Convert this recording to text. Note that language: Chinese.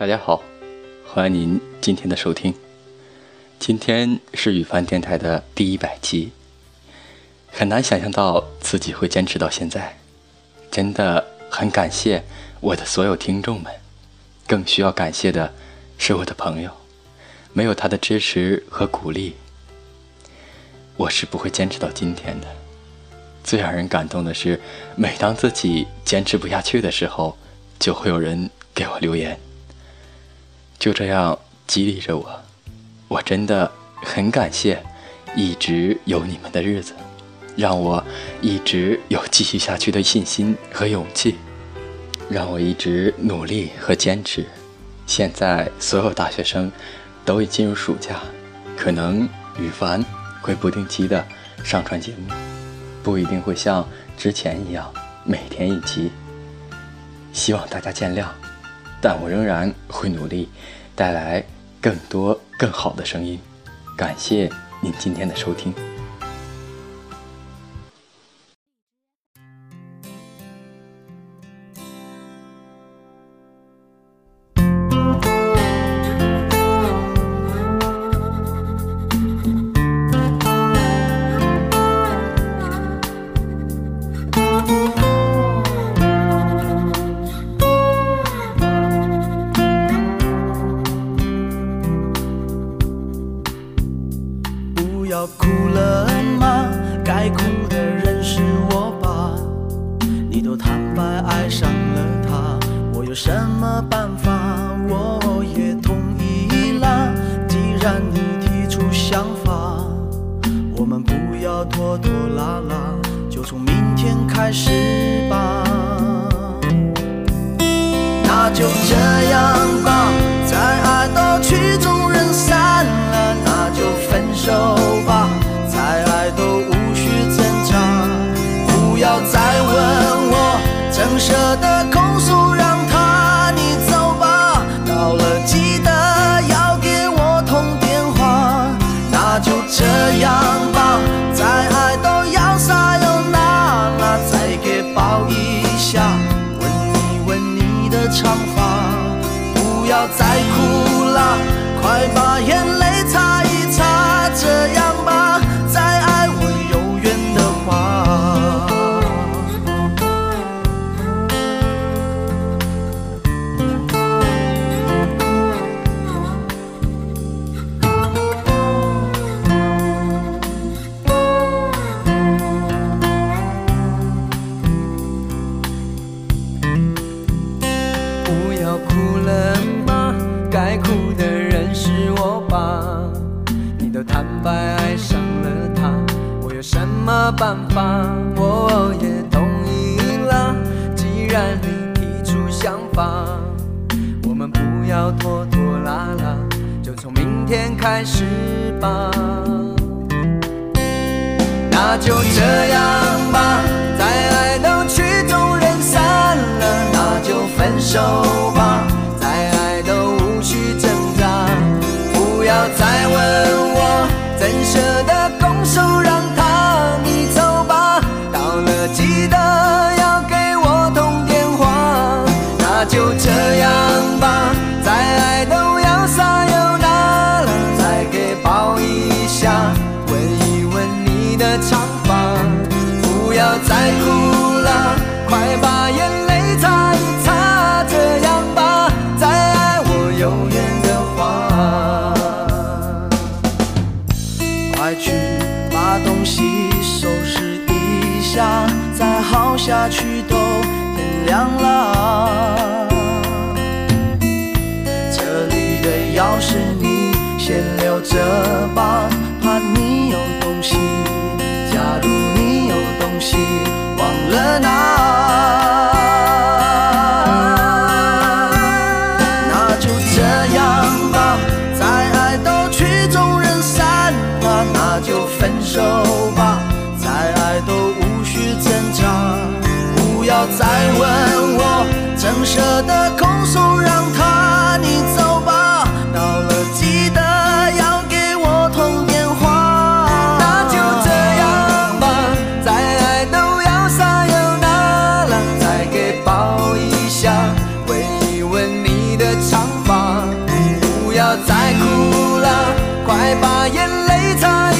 大家好，欢迎您今天的收听。今天是羽凡电台的第一百期，很难想象到自己会坚持到现在，真的很感谢我的所有听众们，更需要感谢的是我的朋友，没有他的支持和鼓励，我是不会坚持到今天的。最让人感动的是，每当自己坚持不下去的时候，就会有人给我留言。就这样激励着我，我真的很感谢，一直有你们的日子，让我一直有继续下去的信心和勇气，让我一直努力和坚持。现在所有大学生都已进入暑假，可能羽凡会不定期的上传节目，不一定会像之前一样每天一集，希望大家见谅。但我仍然会努力，带来更多更好的声音。感谢您今天的收听。要哭了吗？该哭的人是我吧？你都坦白爱上了他我有什么办法？我要再哭了，快把眼泪办法，我也同意了。既然你提出想法，我们不要拖拖拉拉，就从明天开始吧。那就这样掉下去都天亮了，这里的钥匙你先留着吧，要再问我，怎舍得空手让他你走吧。到了记得要给我通电话。那就这样吧，再爱都要撒悠那了，再给抱一下，吻一吻你的长发。不要再哭了，快把眼泪擦。一。